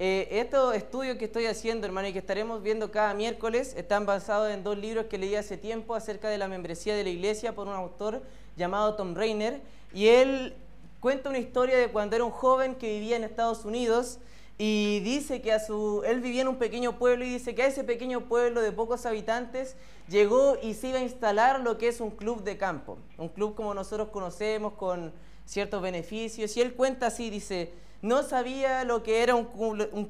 Eh, estos estudios que estoy haciendo, hermano, y que estaremos viendo cada miércoles, están basados en dos libros que leí hace tiempo acerca de la membresía de la iglesia por un autor llamado Tom Rainer. Y él cuenta una historia de cuando era un joven que vivía en Estados Unidos y dice que a su, él vivía en un pequeño pueblo y dice que a ese pequeño pueblo de pocos habitantes llegó y se iba a instalar lo que es un club de campo, un club como nosotros conocemos con ciertos beneficios. Y él cuenta así, dice, no sabía lo que era un,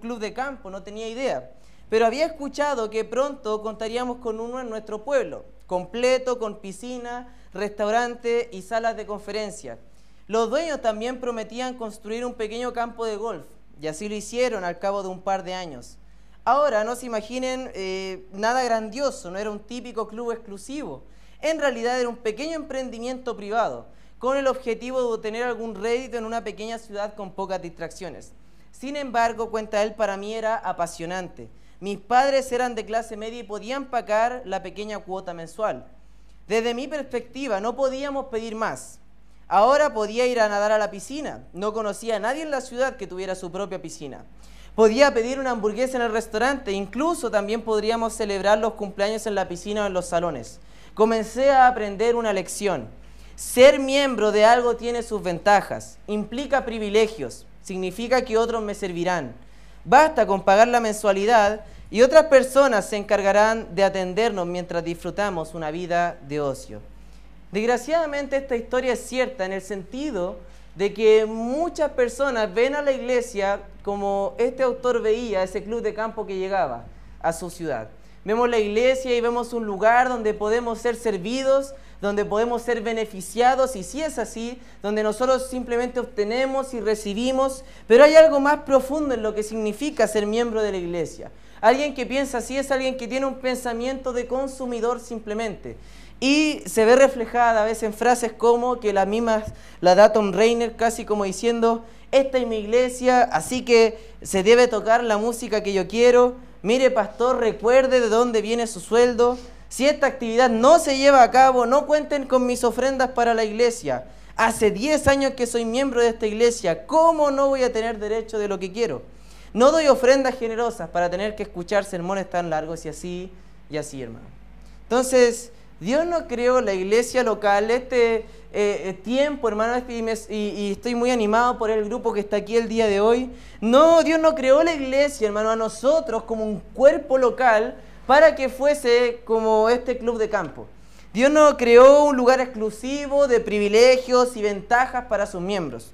club de campo, no tenía idea. Pero había escuchado que pronto contaríamos con uno en nuestro pueblo, completo, con piscina, restaurante y salas de conferencia. Los dueños también prometían construir un pequeño campo de golf, y así lo hicieron al cabo de un par de años. Ahora, no se imaginen eh, nada grandioso, no era un típico club exclusivo. En realidad era un pequeño emprendimiento privado con el objetivo de obtener algún rédito en una pequeña ciudad con pocas distracciones. Sin embargo, cuenta él, para mí era apasionante. Mis padres eran de clase media y podían pagar la pequeña cuota mensual. Desde mi perspectiva, no podíamos pedir más. Ahora podía ir a nadar a la piscina. No conocía a nadie en la ciudad que tuviera su propia piscina. Podía pedir una hamburguesa en el restaurante. Incluso también podríamos celebrar los cumpleaños en la piscina o en los salones. Comencé a aprender una lección. Ser miembro de algo tiene sus ventajas, implica privilegios, significa que otros me servirán. Basta con pagar la mensualidad y otras personas se encargarán de atendernos mientras disfrutamos una vida de ocio. Desgraciadamente esta historia es cierta en el sentido de que muchas personas ven a la iglesia como este autor veía ese club de campo que llegaba a su ciudad. Vemos la iglesia y vemos un lugar donde podemos ser servidos, donde podemos ser beneficiados y si es así, donde nosotros simplemente obtenemos y recibimos, pero hay algo más profundo en lo que significa ser miembro de la iglesia. Alguien que piensa así es alguien que tiene un pensamiento de consumidor simplemente. Y se ve reflejada a veces en frases como que la misma la da Tom Rainer casi como diciendo, esta es mi iglesia, así que se debe tocar la música que yo quiero. Mire, pastor, recuerde de dónde viene su sueldo. Si esta actividad no se lleva a cabo, no cuenten con mis ofrendas para la iglesia. Hace 10 años que soy miembro de esta iglesia, ¿cómo no voy a tener derecho de lo que quiero? No doy ofrendas generosas para tener que escuchar sermones tan largos y así y así, hermano. Entonces, Dios no creó la iglesia local, este eh, eh, tiempo, hermano, y, y, estoy muy animado por el grupo que está aquí el día de hoy. No, Dios no creó la iglesia, hermano, a nosotros como un cuerpo local para que fuese como este club de campo. Dios no creó un lugar exclusivo de privilegios y ventajas para sus miembros.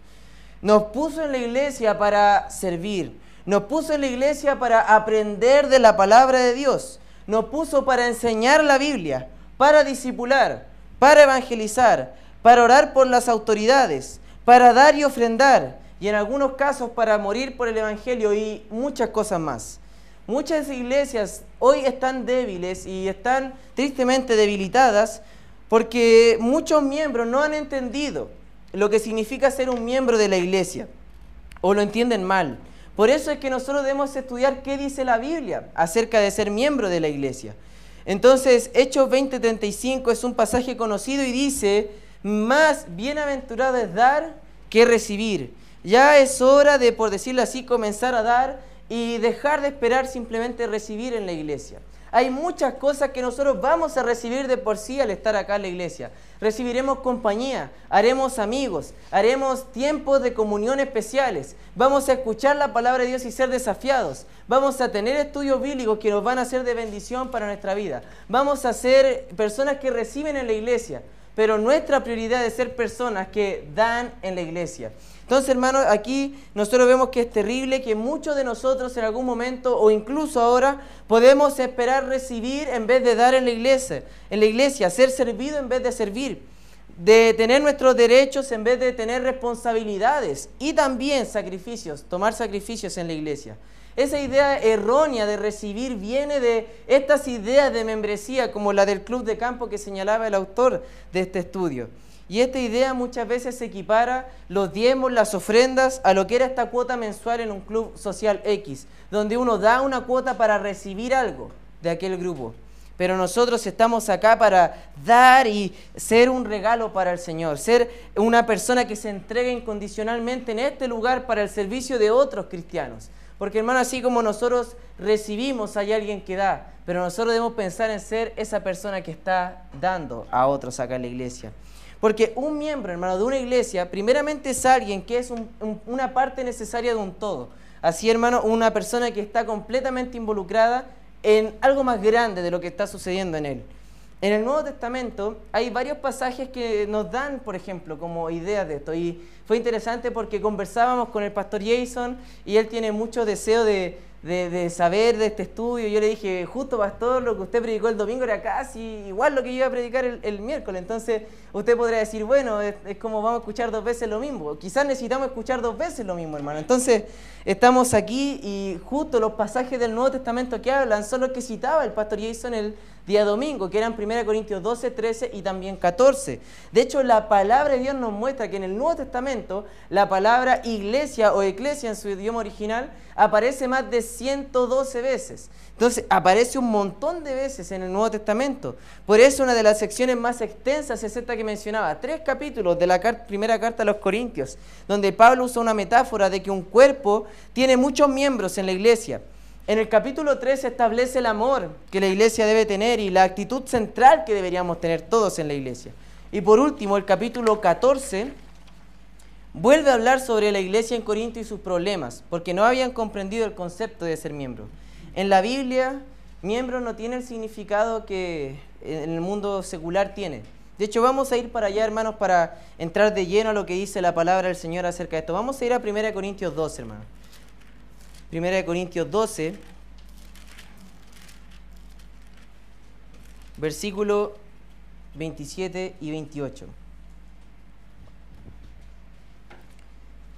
Nos puso en la iglesia para servir. Nos puso en la iglesia para aprender de la palabra de Dios. Nos puso para enseñar la Biblia, para discipular, para evangelizar, para orar por las autoridades, para dar y ofrendar, y en algunos casos para morir por el Evangelio y muchas cosas más. Muchas iglesias hoy están débiles y están tristemente debilitadas porque muchos miembros no han entendido lo que significa ser un miembro de la iglesia o lo entienden mal. Por eso es que nosotros debemos estudiar qué dice la Biblia acerca de ser miembro de la iglesia. Entonces, Hechos 20:35 es un pasaje conocido y dice, más bienaventurado es dar que recibir. Ya es hora de, por decirlo así, comenzar a dar y dejar de esperar simplemente recibir en la iglesia. Hay muchas cosas que nosotros vamos a recibir de por sí al estar acá en la iglesia. Recibiremos compañía, haremos amigos, haremos tiempos de comunión especiales, vamos a escuchar la palabra de Dios y ser desafiados, vamos a tener estudios bíblicos que nos van a ser de bendición para nuestra vida, vamos a ser personas que reciben en la iglesia, pero nuestra prioridad es ser personas que dan en la iglesia. Entonces, hermanos, aquí nosotros vemos que es terrible que muchos de nosotros en algún momento o incluso ahora podemos esperar recibir en vez de dar en la iglesia, en la iglesia, ser servido en vez de servir, de tener nuestros derechos en vez de tener responsabilidades y también sacrificios, tomar sacrificios en la iglesia. Esa idea errónea de recibir viene de estas ideas de membresía como la del club de campo que señalaba el autor de este estudio. Y esta idea muchas veces se equipara los diezmos, las ofrendas, a lo que era esta cuota mensual en un club social X, donde uno da una cuota para recibir algo de aquel grupo. Pero nosotros estamos acá para dar y ser un regalo para el Señor, ser una persona que se entrega incondicionalmente en este lugar para el servicio de otros cristianos. Porque hermano, así como nosotros recibimos, hay alguien que da, pero nosotros debemos pensar en ser esa persona que está dando a otros acá en la iglesia. Porque un miembro, hermano, de una iglesia, primeramente es alguien que es una parte necesaria de un todo. Así, hermano, una persona que está completamente involucrada en algo más grande de lo que está sucediendo en él. En el Nuevo Testamento hay varios pasajes que nos dan, por ejemplo, como ideas de esto. Y fue interesante porque conversábamos con el pastor Jason y él tiene mucho deseo de, de, saber de este estudio. Yo le dije, justo pastor, lo que usted predicó el domingo era casi igual lo que yo iba a predicar el, miércoles. Entonces usted podría decir, bueno, es, como vamos a escuchar dos veces lo mismo. Quizás necesitamos escuchar dos veces lo mismo, hermano. Entonces estamos aquí y justo los pasajes del Nuevo Testamento que hablan son los que citaba el pastor Jason el día domingo, que eran 1 Corintios 12, 13 y también 14. De hecho, la palabra de Dios nos muestra que en el Nuevo Testamento la palabra iglesia o eclesia en su idioma original aparece más de 112 veces. Entonces, aparece un montón de veces en el Nuevo Testamento. Por eso una de las secciones más extensas es esta que mencionaba, tres capítulos de la primera carta a los Corintios, donde Pablo usa una metáfora de que un cuerpo tiene muchos miembros en la iglesia. En el capítulo 3 se establece el amor que la iglesia debe tener y la actitud central que deberíamos tener todos en la iglesia. Y por último, el capítulo 14 vuelve a hablar sobre la iglesia en Corinto y sus problemas, porque no habían comprendido el concepto de ser miembro. En la Biblia, miembro no tiene el significado que en el mundo secular tiene. De hecho, vamos a ir para allá, hermanos, para entrar de lleno a lo que dice la palabra del Señor acerca de esto. Vamos a ir a 1 Corintios 2, hermanos. 1 Corintios 12, versículo 27 y 28.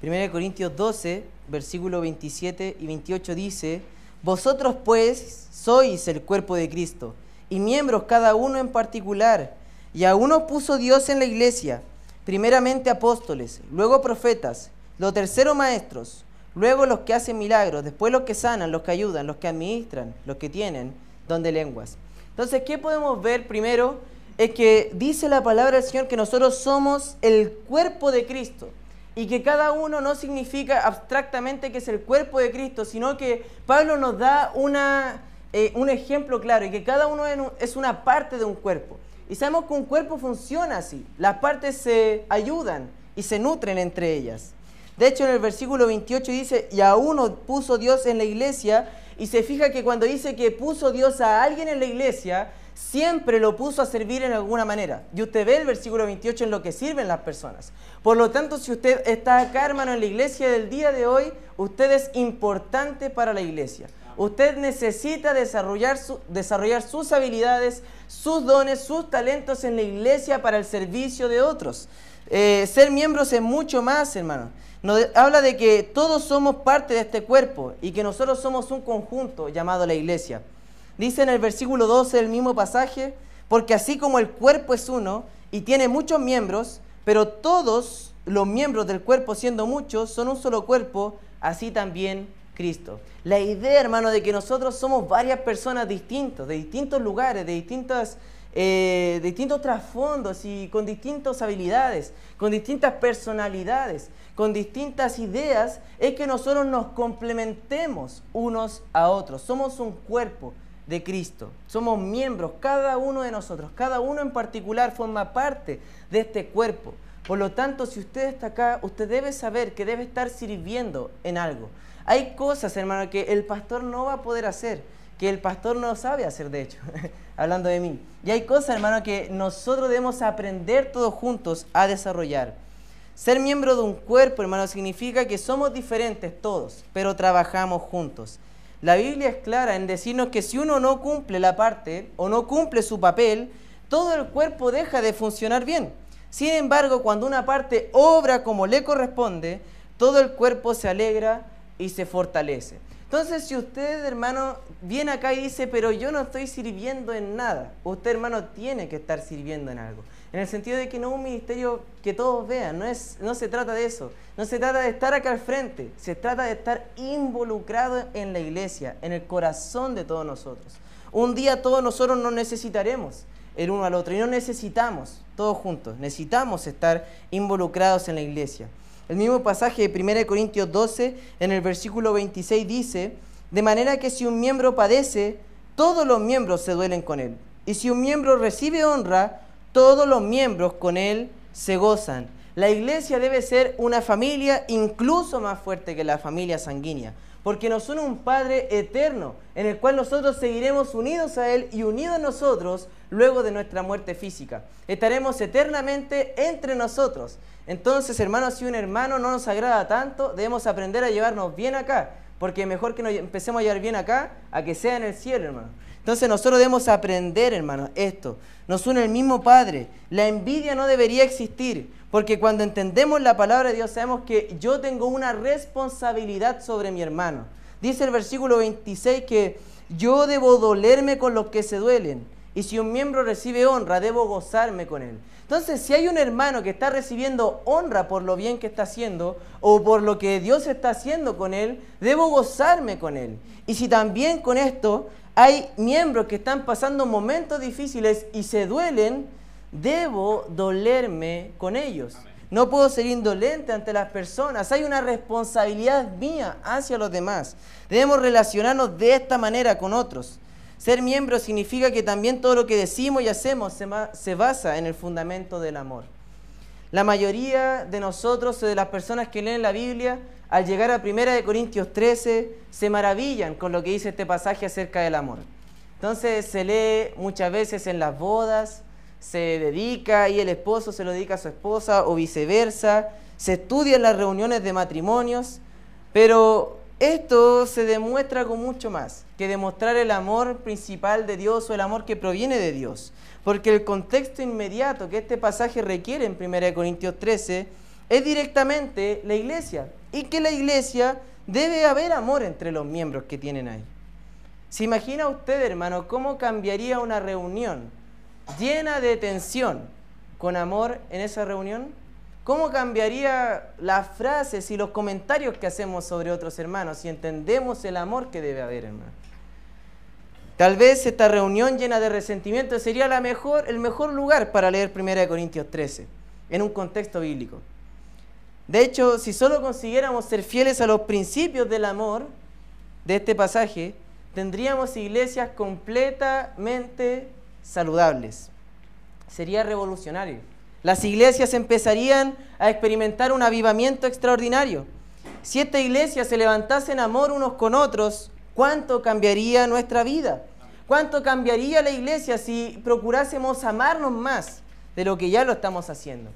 1 Corintios 12, versículo 27 y 28 dice, Vosotros pues sois el cuerpo de Cristo y miembros cada uno en particular, y a uno puso Dios en la iglesia, primeramente apóstoles, luego profetas, lo tercero maestros, Luego los que hacen milagros, después los que sanan, los que ayudan, los que administran, los que tienen don de lenguas. Entonces, ¿qué podemos ver primero? Es que dice la palabra del Señor que nosotros somos el cuerpo de Cristo y que cada uno no significa abstractamente que es el cuerpo de Cristo, sino que Pablo nos da una, eh, un ejemplo claro y que cada uno es una parte de un cuerpo. Y sabemos que un cuerpo funciona así, las partes se ayudan y se nutren entre ellas. De hecho, en el versículo 28 dice, y a uno puso Dios en la iglesia, y se fija que cuando dice que puso Dios a alguien en la iglesia, siempre lo puso a servir en alguna manera. Y usted ve el versículo 28 en lo que sirven las personas. Por lo tanto, si usted está acá, hermano, en la iglesia del día de hoy, usted es importante para la iglesia. Usted necesita desarrollar, desarrollar sus habilidades, sus dones, sus talentos en la iglesia para el servicio de otros. Eh, ser miembros es mucho más, hermano nos habla de que todos somos parte de este cuerpo y que nosotros somos un conjunto llamado la iglesia. Dice en el versículo 12 del mismo pasaje, porque así como el cuerpo es uno y tiene muchos miembros, pero todos los miembros del cuerpo siendo muchos son un solo cuerpo, así también Cristo. La idea, hermano, de que nosotros somos varias personas distintas, de distintos lugares, de distintas eh, distintos trasfondos y con distintas habilidades, con distintas personalidades, con distintas ideas, es que nosotros nos complementemos unos a otros. Somos un cuerpo de Cristo, somos miembros, cada uno de nosotros, cada uno en particular forma parte de este cuerpo. Por lo tanto, si usted está acá, usted debe saber que debe estar sirviendo en algo. Hay cosas, hermano, que el pastor no va a poder hacer, que el pastor no sabe hacer, de hecho. hablando de mí. Y hay cosas, hermano, que nosotros debemos aprender todos juntos a desarrollar. Ser miembro de un cuerpo, hermano, significa que somos diferentes todos, pero trabajamos juntos. La Biblia es clara en decirnos que si uno no cumple la parte o no cumple su papel, todo el cuerpo deja de funcionar bien. Sin embargo, cuando una parte obra como le corresponde, todo el cuerpo se alegra y se fortalece. Entonces, si usted, hermano, viene acá y dice, pero yo no estoy sirviendo en nada, usted, hermano, tiene que estar sirviendo en algo. En el sentido de que no es un ministerio que todos vean, no, es, no se trata de eso. No se trata de estar acá al frente, se trata de estar involucrado en la iglesia, en el corazón de todos nosotros. Un día todos nosotros nos necesitaremos el uno al otro y no necesitamos todos juntos, necesitamos estar involucrados en la iglesia. El mismo pasaje de 1 Corintios 12, en el versículo 26 dice, de manera que si un miembro padece, todos los miembros se duelen con él. Y si un miembro recibe honra, todos los miembros con él se gozan. La iglesia debe ser una familia incluso más fuerte que la familia sanguínea, porque nos une un Padre eterno, en el cual nosotros seguiremos unidos a Él y unidos nosotros luego de nuestra muerte física. Estaremos eternamente entre nosotros. Entonces, hermanos, si un hermano no nos agrada tanto, debemos aprender a llevarnos bien acá, porque mejor que nos empecemos a llevar bien acá a que sea en el cielo, hermano. Entonces nosotros debemos aprender, hermano, esto. Nos une el mismo Padre. La envidia no debería existir. Porque cuando entendemos la palabra de Dios sabemos que yo tengo una responsabilidad sobre mi hermano. Dice el versículo 26 que yo debo dolerme con los que se duelen. Y si un miembro recibe honra, debo gozarme con él. Entonces, si hay un hermano que está recibiendo honra por lo bien que está haciendo o por lo que Dios está haciendo con él, debo gozarme con él. Y si también con esto hay miembros que están pasando momentos difíciles y se duelen, debo dolerme con ellos. No puedo ser indolente ante las personas. Hay una responsabilidad mía hacia los demás. Debemos relacionarnos de esta manera con otros. Ser miembro significa que también todo lo que decimos y hacemos se, basa en el fundamento del amor. La mayoría de nosotros, de las personas que leen la Biblia, al llegar a 1 Corintios 13, se maravillan con lo que dice este pasaje acerca del amor. Entonces se lee muchas veces en las bodas, se dedica y el esposo se lo dedica a su esposa o viceversa, se estudia en las reuniones de matrimonios, pero esto se demuestra con mucho más que demostrar el amor principal de Dios o el amor que proviene de Dios, porque el contexto inmediato que este pasaje requiere en 1 Corintios 13 es directamente la iglesia y que la iglesia debe haber amor entre los miembros que tienen ahí. ¿Se imagina usted, hermano, cómo cambiaría una reunión llena de tensión con amor en esa reunión? ¿Cómo cambiaría las frases y los comentarios que hacemos sobre otros hermanos si entendemos el amor que debe haber, hermano? Tal vez esta reunión llena de resentimiento sería la mejor, el mejor lugar para leer 1 Corintios 13, en un contexto bíblico. De hecho, si solo consiguiéramos ser fieles a los principios del amor de este pasaje, tendríamos iglesias completamente saludables. Sería revolucionario. Las iglesias empezarían a experimentar un avivamiento extraordinario. Si esta iglesia se levantase en amor unos con otros, ¿cuánto cambiaría nuestra vida? ¿Cuánto cambiaría la iglesia si procurásemos amarnos más de lo que ya lo estamos haciendo?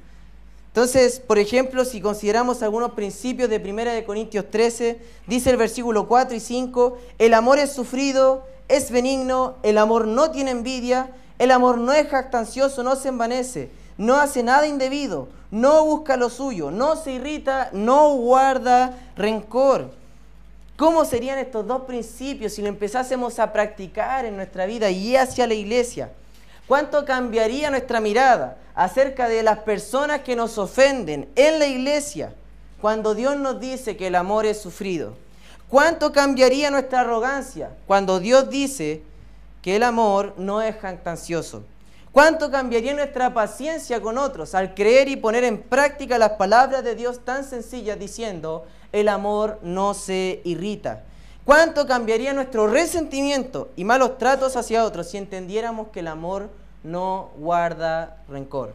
Entonces, por ejemplo, si consideramos algunos principios de 1 Corintios 13, dice el versículo 4 y 5, el amor es sufrido, es benigno, el amor no tiene envidia, el amor no es jactancioso, no se envanece, no hace nada indebido, no busca lo suyo, no se irrita, no guarda rencor. ¿Cómo serían estos dos principios si lo empezásemos a practicar en nuestra vida y hacia la iglesia? ¿Cuánto cambiaría nuestra mirada acerca de las personas que nos ofenden en la iglesia cuando Dios nos dice que el amor es sufrido? ¿Cuánto cambiaría nuestra arrogancia cuando Dios dice que el amor no es jactancioso. ¿Cuánto cambiaría nuestra paciencia con otros al creer y poner en práctica las palabras de Dios tan sencillas diciendo, el amor no se irrita? ¿Cuánto cambiaría nuestro resentimiento y malos tratos hacia otros si entendiéramos que el amor no guarda rencor?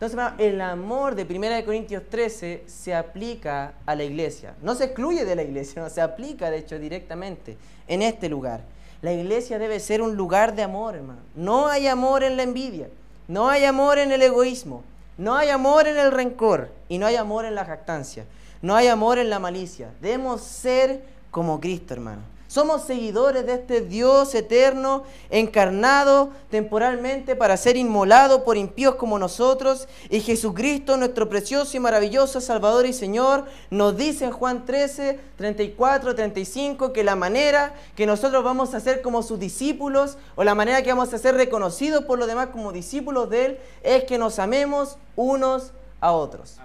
Entonces, el amor de 1 Corintios 13 se aplica a la iglesia. No se excluye de la iglesia, no se aplica, de hecho, directamente en este lugar. La iglesia debe ser un lugar de amor, hermano. No hay amor en la envidia, no hay amor en el egoísmo, no hay amor en el rencor y no hay amor en la jactancia, no hay amor en la malicia. Debemos ser como Cristo, hermano. Somos seguidores de este Dios eterno, encarnado temporalmente para ser inmolado por impíos como nosotros. Y Jesucristo, nuestro precioso y maravilloso Salvador y Señor, nos dice en Juan 13, 34, 35 que la manera que nosotros vamos a ser como sus discípulos o la manera que vamos a ser reconocidos por los demás como discípulos de Él es que nos amemos unos a otros.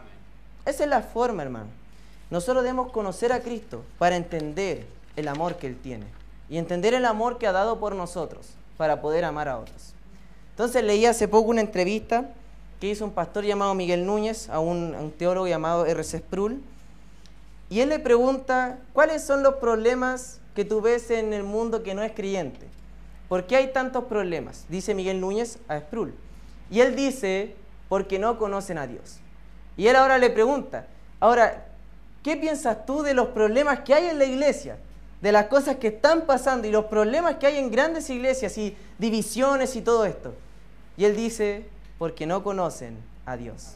Esa es la forma, hermano. Nosotros debemos conocer a Cristo para entender el amor que Él tiene y entender el amor que ha dado por nosotros para poder amar a otros. Entonces leí hace poco una entrevista que hizo un pastor llamado Miguel Núñez a un, teólogo llamado R.C. Sproul. Y él le pregunta, ¿cuáles son los problemas que tú ves en el mundo que no es creyente? ¿Por qué hay tantos problemas? Dice Miguel Núñez a Sproul. Y él dice, porque no conocen a Dios. Y él ahora le pregunta, ahora, ¿qué piensas tú de los problemas que hay en la iglesia? De las cosas que están pasando y los problemas que hay en grandes iglesias y divisiones y todo esto. Y él dice, porque no conocen a Dios.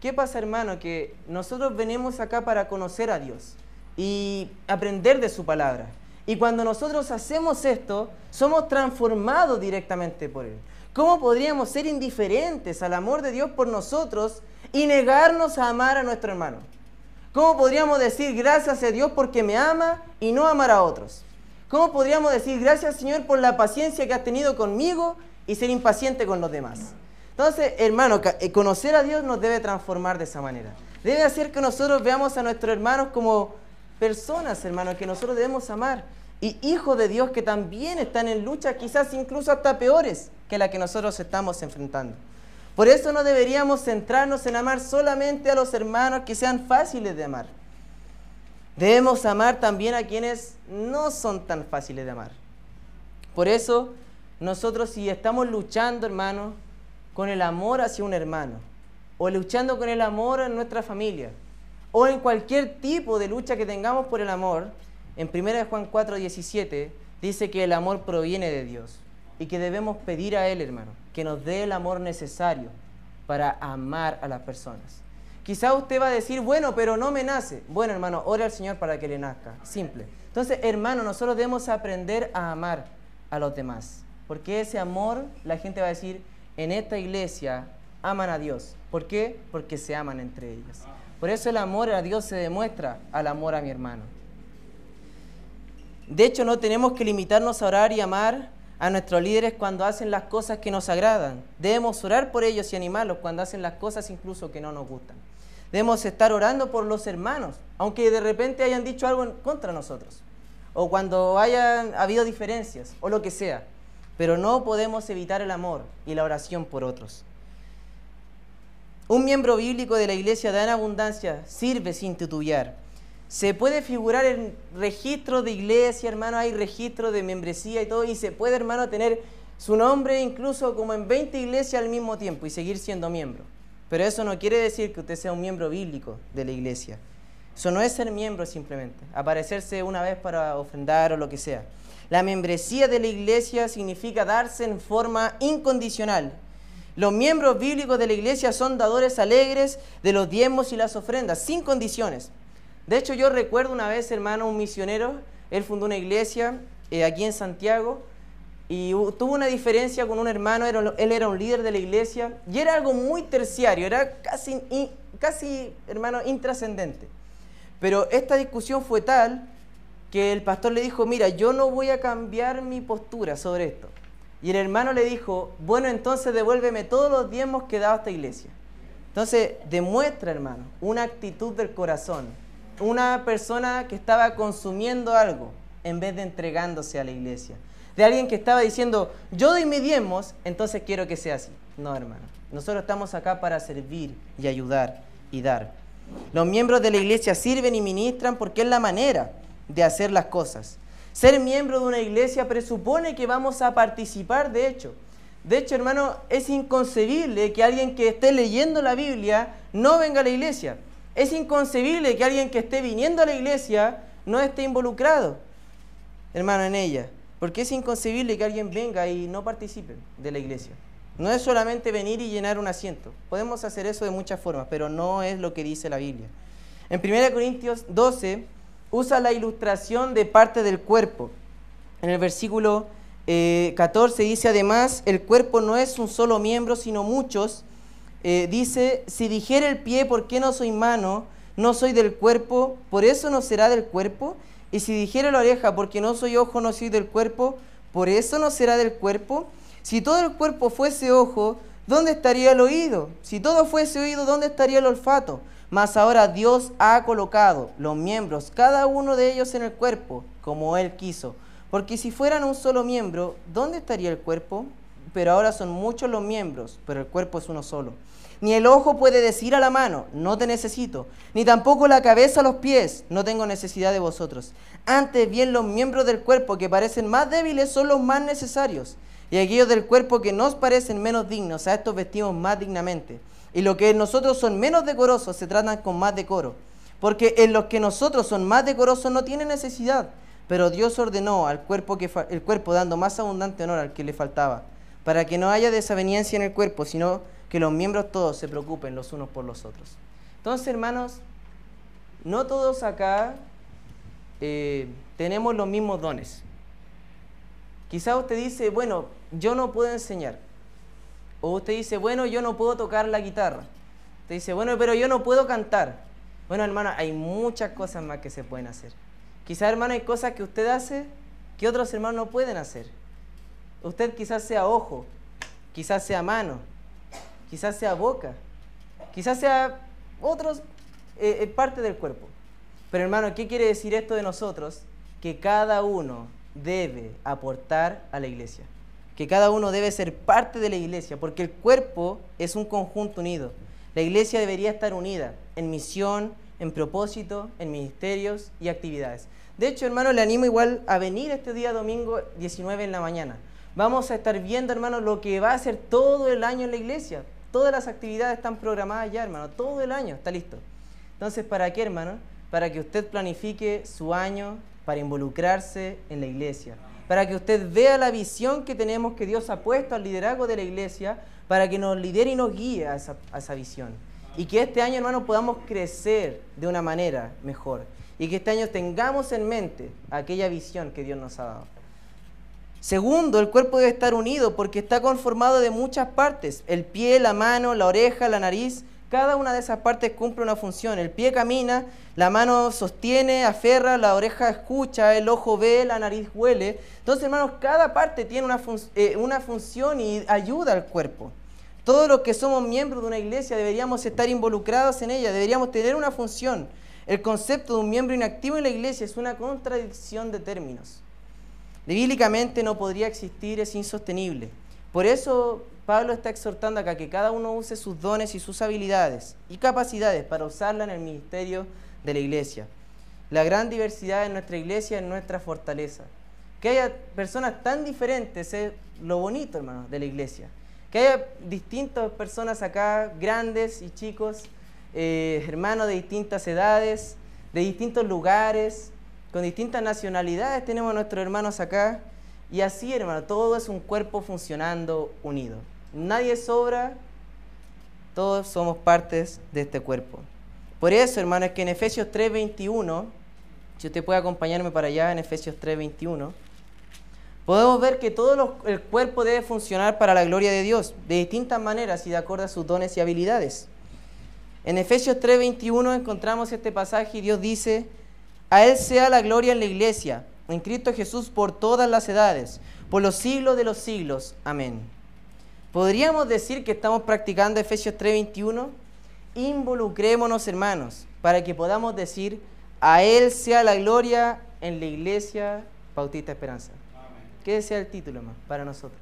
¿Qué pasa, hermano? Que nosotros venimos acá para conocer a Dios y aprender de su palabra. Y cuando nosotros hacemos esto, somos transformados directamente por Él. ¿Cómo podríamos ser indiferentes al amor de Dios por nosotros y negarnos a amar a nuestro hermano? ¿Cómo podríamos decir gracias a Dios porque me ama y no amar a otros? ¿Cómo podríamos decir gracias Señor por la paciencia que has tenido conmigo y ser impaciente con los demás? Entonces, hermano, eh, conocer a Dios nos debe transformar de esa manera. Debe hacer que nosotros veamos a nuestros hermanos como personas, hermanos, que nosotros debemos amar. Y hijos de Dios que también están en lucha, quizás incluso hasta peores que la que nosotros estamos enfrentando. Por eso no deberíamos centrarnos en amar solamente a los hermanos que sean fáciles de amar. Debemos amar también a quienes no son tan fáciles de amar. Por eso, nosotros si estamos luchando, hermanos, con el amor hacia un hermano, o luchando con el amor en nuestra familia, o en cualquier tipo de lucha que tengamos por el amor, en 1 Juan 4, 17 dice que el amor proviene de Dios y que debemos pedir a Él, hermano, que nos dé el amor necesario para amar a las personas. Quizá usted va a decir, bueno, pero no me nace. Bueno, hermano, ore al Señor para que le nazca. Simple. Entonces, hermano, nosotros debemos aprender a amar a los demás. Porque ese amor, la gente va a decir, en esta iglesia aman a Dios. ¿Por qué? Porque se aman entre ellas. Por eso el amor a Dios se demuestra al amor a mi hermano. De hecho, no tenemos que limitarnos a orar y amar a nuestros líderes cuando hacen las cosas que nos agradan. Debemos orar por ellos y animarlos cuando hacen las cosas incluso que no nos gustan. Debemos estar orando por los hermanos, aunque de repente hayan dicho algo contra nosotros, o cuando hayan habido diferencias, o lo que sea. Pero no podemos evitar el amor y la oración por otros. Un miembro bíblico de la iglesia da en abundancia sirve sin titubear. Se puede figurar en registro de iglesia, hermano, hay registro de membresía y todo, y se puede, hermano, tener su nombre incluso como en 20 iglesias al mismo tiempo y seguir siendo miembro. Pero eso no quiere decir que usted sea un miembro bíblico de la iglesia. Eso no es ser miembro simplemente, aparecerse una vez para ofrendar o lo que sea. La membresía de la iglesia significa darse en forma incondicional, los miembros bíblicos de la iglesia son dadores alegres de los diezmos y las ofrendas, sin condiciones. De hecho, yo recuerdo una vez, hermano, un misionero, él fundó una iglesia eh, aquí en Santiago y tuvo una diferencia con un hermano, él era un líder de la iglesia y era algo muy terciario, era casi, casi hermano, intrascendente. Pero esta discusión fue tal que el pastor le dijo, mira, yo no voy a cambiar mi postura sobre esto. Y el hermano le dijo, bueno, entonces devuélveme todos los diezmos que dado a esta iglesia. Entonces, demuestra, hermano, una actitud del corazón. Una persona que estaba consumiendo algo en vez de entregándose a la iglesia. De alguien que estaba diciendo, yo doy diezmos, entonces quiero que sea así. No, hermano. Nosotros estamos acá para servir y ayudar y dar. Los miembros de la iglesia sirven y ministran porque es la manera de hacer las cosas. Ser miembro de una iglesia presupone que vamos a participar, de hecho. De hecho, hermano, es inconcebible que alguien que esté leyendo la Biblia no venga a la iglesia. Es inconcebible que alguien que esté viniendo a la iglesia no esté involucrado, hermano, en ella. Porque es inconcebible que alguien venga y no participe de la iglesia. No es solamente venir y llenar un asiento. Podemos hacer eso de muchas formas, pero no es lo que dice la Biblia. En 1 Corintios 12, usa la ilustración de parte del cuerpo. En el versículo 14 eh, dice además, el cuerpo no es un solo miembro, sino muchos. Eh, dice, si dijera el pie, ¿por qué no soy mano? No soy del cuerpo, por eso no será del cuerpo. Y si dijera la oreja, porque no soy ojo, no soy del cuerpo, por eso no será del cuerpo. Si todo el cuerpo fuese ojo, ¿dónde estaría el oído? Si todo fuese oído, ¿dónde estaría el olfato? Mas ahora Dios ha colocado los miembros, cada uno de ellos en el cuerpo, como Él quiso. Porque si fueran un solo miembro, ¿dónde estaría el cuerpo? pero ahora son muchos los miembros, pero el cuerpo es uno solo. Ni el ojo puede decir a la mano, no te necesito, ni tampoco la cabeza a los pies, no tengo necesidad de vosotros. Antes bien los miembros del cuerpo que parecen más débiles son los más necesarios, y aquellos del cuerpo que nos parecen menos dignos, a estos vestimos más dignamente. Y lo que en nosotros son menos decorosos se tratan con más decoro, porque en los que nosotros son más decorosos no tienen necesidad, pero Dios ordenó al cuerpo que el cuerpo dando más abundante honor al que le faltaba, para que no haya desaveniencia en el cuerpo, sino que los miembros todos se preocupen los unos por los otros. Entonces, hermanos, no todos acá eh, tenemos los mismos dones. Quizá usted dice, bueno, yo no puedo enseñar. O usted dice, bueno, yo no puedo tocar la guitarra. Usted dice, bueno, pero yo no puedo cantar. Bueno, hermano, hay muchas cosas más que se pueden hacer. Quizá, hermano, hay cosas que usted hace que otros hermanos no pueden hacer. Usted quizás sea ojo, quizás sea mano, quizás sea boca, quizás sea otros eh, eh, parte del cuerpo. Pero hermano, ¿qué quiere decir esto de nosotros? Que cada uno debe aportar a la iglesia. Que cada uno debe ser parte de la iglesia, porque el cuerpo es un conjunto unido. La iglesia debería estar unida en misión, en propósito, en ministerios y actividades. De hecho, hermano, le animo igual a venir este día domingo 19 en la mañana. Vamos a estar viendo, hermano, lo que va a hacer todo el año en la iglesia. Todas las actividades están programadas ya, hermano. Todo el año está listo. Entonces, ¿para qué, hermano? Para que usted planifique su año para involucrarse en la iglesia. Para que usted vea la visión que tenemos que Dios ha puesto al liderazgo de la iglesia, para que nos lidere y nos guíe a esa, a esa visión. Y que este año, hermano, podamos crecer de una manera mejor. Y que este año tengamos en mente aquella visión que Dios nos ha dado. Segundo, el cuerpo debe estar unido porque está conformado de muchas partes. El pie, la mano, la oreja, la nariz. Cada una de esas partes cumple una función. El pie camina, la mano sostiene, aferra, la oreja escucha, el ojo ve, la nariz huele. Entonces, hermanos, cada parte tiene una, eh, función y ayuda al cuerpo. Todos los que somos miembros de una iglesia deberíamos estar involucrados en ella, deberíamos tener una función. El concepto de un miembro inactivo en la iglesia es una contradicción de términos bíblicamente no podría existir, es insostenible. Por eso Pablo está exhortando acá que cada uno use sus dones y sus habilidades y capacidades para usarla en el ministerio de la iglesia. La gran diversidad en nuestra iglesia es nuestra fortaleza. Que haya personas tan diferentes es lo bonito, hermano, de la iglesia. Que haya distintas personas acá, grandes y chicos, eh, hermanos de distintas edades, de distintos lugares, con distintas nacionalidades, tenemos nuestros hermanos acá. Y así, hermano, todo es un cuerpo funcionando unido. Nadie sobra, todos somos partes de este cuerpo. Por eso, hermano, es que en Efesios 3:21, si usted puede acompañarme para allá en Efesios 3:21, podemos ver que todo el cuerpo debe funcionar para la gloria de Dios, de distintas maneras y de acuerdo a sus dones y habilidades. En Efesios 3:21 encontramos este pasaje y Dios dice, a Él sea la gloria en la iglesia, en Cristo Jesús por todas las edades, por los siglos de los siglos. Amén. ¿Podríamos decir que estamos practicando Efesios 3:21? Involucrémonos, hermanos, para que podamos decir, a Él sea la gloria en la iglesia Bautista Esperanza. Que sea el título, hermano, para nosotros.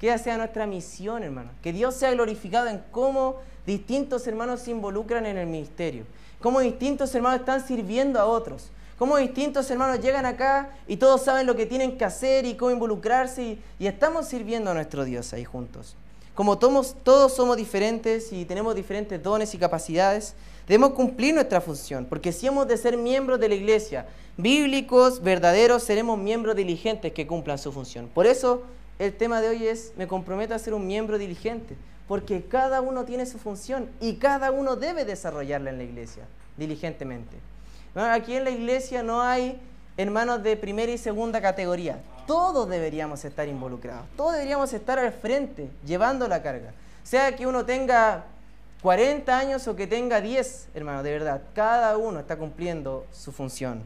Que sea nuestra misión, hermano. Que Dios sea glorificado en cómo distintos hermanos se involucran en el ministerio. Cómo distintos hermanos están sirviendo a otros Cómo distintos hermanos llegan acá y todos saben lo que tienen que hacer y cómo involucrarse y, estamos sirviendo a nuestro Dios ahí juntos. Como todos, todos somos diferentes y tenemos diferentes dones y capacidades, debemos cumplir nuestra función, porque si hemos de ser miembros de la iglesia, bíblicos, verdaderos, seremos miembros diligentes que cumplan su función. Por eso el tema de hoy es, me comprometo a ser un miembro diligente, porque cada uno tiene su función y cada uno debe desarrollarla en la iglesia diligentemente. Aquí en la iglesia no hay hermanos de primera y segunda categoría. Todos deberíamos estar involucrados. Todos deberíamos estar al frente, llevando la carga. Sea que uno tenga 40 años o que tenga 10, hermanos, de verdad. Cada uno está cumpliendo su función.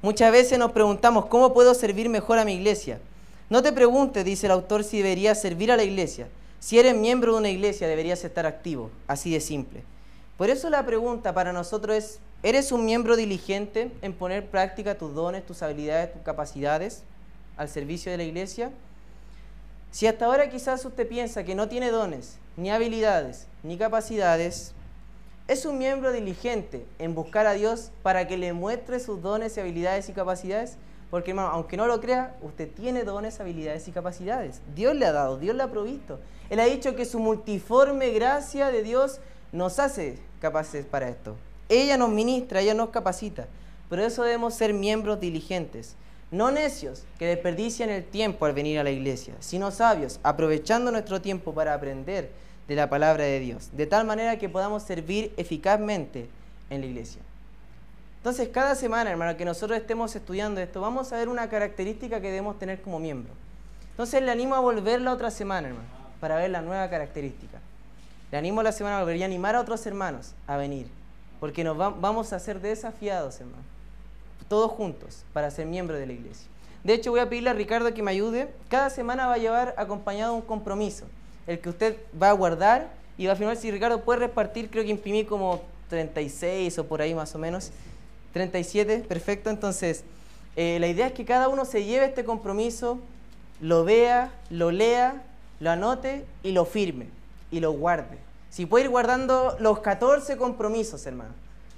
Muchas veces nos preguntamos, ¿cómo puedo servir mejor a mi iglesia? No te preguntes, dice el autor, si deberías servir a la iglesia. Si eres miembro de una iglesia, deberías estar activo. Así de simple. Por eso la pregunta para nosotros es, ¿eres un miembro diligente en poner práctica tus dones, tus habilidades, tus capacidades al servicio de la iglesia? Si hasta ahora quizás usted piensa que no tiene dones, ni habilidades, ni capacidades, es un miembro diligente en buscar a Dios para que le muestre sus dones habilidades y capacidades. Porque hermano, aunque no lo crea, usted tiene dones, habilidades y capacidades. Dios le ha dado, Dios le ha provisto. Él ha dicho que su multiforme gracia de Dios nos hace capaces para esto. Ella nos ministra, ella nos capacita. Por eso debemos ser miembros diligentes, no necios que desperdician el tiempo al venir a la iglesia, sino sabios, aprovechando nuestro tiempo para aprender de la palabra de Dios, de tal manera que podamos servir eficazmente en la iglesia. Entonces, cada semana, hermano, que nosotros estemos estudiando esto, vamos a ver una característica que debemos tener como miembro. Entonces, le animo a volver la otra semana, hermano, para ver la nueva característica. Le animo la semana a volver y animar a otros hermanos a venir, porque nos vamos a ser desafiados, hermano todos juntos, para ser miembros de la iglesia. De hecho, voy a pedirle a Ricardo que me ayude. Cada semana va a llevar acompañado un compromiso, el que usted va a guardar y va a firmar. Si Ricardo puede repartir, creo que imprimí como 36 o por ahí más o menos. 37, perfecto. Entonces, eh, la idea es que cada uno se lleve este compromiso, lo vea, lo lea, lo anote y lo firme y lo guarde. Si puede ir guardando los 14 compromisos, hermano.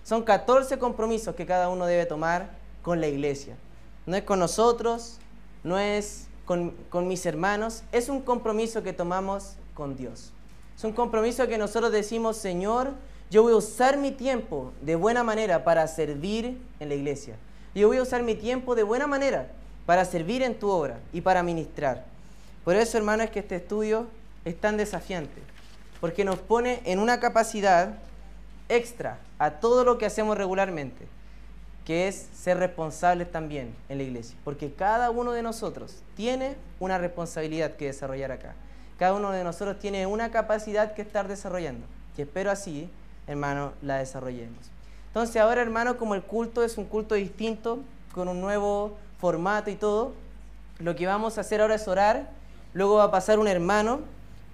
Son 14 compromisos que cada uno debe tomar con la iglesia. No es con nosotros, no es con, mis hermanos, es un compromiso que tomamos con Dios. Es un compromiso que nosotros decimos, Señor, yo voy a usar mi tiempo de buena manera para servir en la iglesia. Yo voy a usar mi tiempo de buena manera para servir en tu obra y para ministrar. Por eso, hermano, es que este estudio es tan desafiante, porque nos pone en una capacidad extra a todo lo que hacemos regularmente, que es ser responsables también en la iglesia, porque cada uno de nosotros tiene una responsabilidad que desarrollar acá. Cada uno de nosotros tiene una capacidad que estar desarrollando, y espero así, hermano, la desarrollemos. Entonces ahora, hermano, como el culto es un culto distinto, con un nuevo formato y todo, lo que vamos a hacer ahora es orar, luego va a pasar un hermano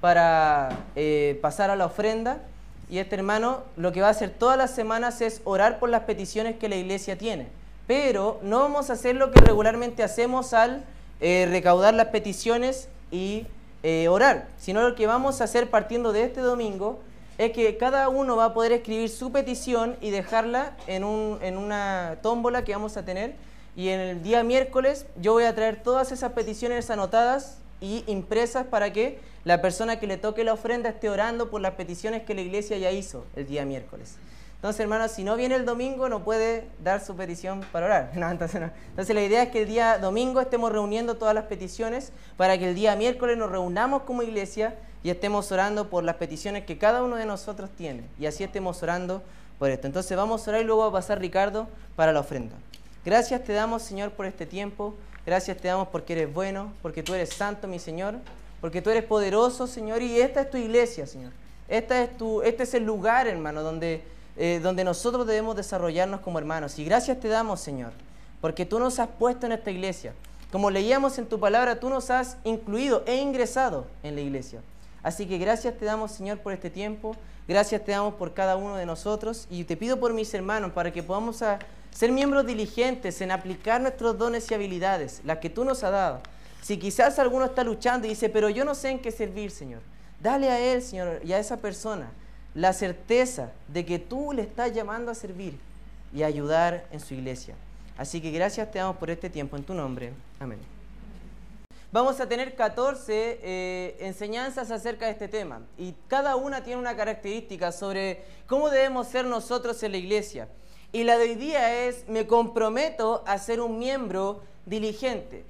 para eh, pasar a la ofrenda, y este hermano lo que va a hacer todas las semanas es orar por las peticiones que la iglesia tiene. Pero no vamos a hacer lo que regularmente hacemos al eh, recaudar las peticiones y eh, orar, sino lo que vamos a hacer partiendo de este domingo es que cada uno va a poder escribir su petición y dejarla en, un, en una tómbola que vamos a tener. Y en el día miércoles yo voy a traer todas esas peticiones anotadas y impresas para que la persona que le toque la ofrenda esté orando por las peticiones que la iglesia ya hizo el día miércoles. Entonces, hermanos, si no viene el domingo, no puede dar su petición para orar. entonces, entonces, la idea es que el día domingo estemos reuniendo todas las peticiones para que el día miércoles nos reunamos como iglesia y estemos orando por las peticiones que cada uno de nosotros tiene. Y así estemos orando por esto. Entonces, vamos a orar y luego va a pasar Ricardo para la ofrenda. Gracias te damos, Señor, por este tiempo. Gracias te damos porque eres bueno, porque tú eres santo, mi Señor, porque tú eres poderoso, Señor, y esta es tu iglesia, Señor. Esta es tu, este es el lugar, hermano, donde, eh, donde nosotros debemos desarrollarnos como hermanos. Y gracias te damos, Señor, porque tú nos has puesto en esta iglesia. Como leíamos en tu palabra, tú nos has incluido e ingresado en la iglesia. Así que gracias te damos, Señor, por este tiempo. Gracias te damos por cada uno de nosotros. Y te pido por mis hermanos para que podamos a ser miembros diligentes en aplicar nuestros dones y habilidades, las que tú nos has dado. Si quizás alguno está luchando y dice, pero yo no sé en qué servir, Señor, dale a él, Señor, y a esa persona la certeza de que tú le estás llamando a servir y a ayudar en su iglesia. Así que gracias te damos por este tiempo en tu nombre. Amén. Vamos a tener 14 eh, enseñanzas acerca de este tema y cada una tiene una característica sobre cómo debemos ser nosotros en la iglesia. Y la de hoy día es, me comprometo a ser un miembro diligente.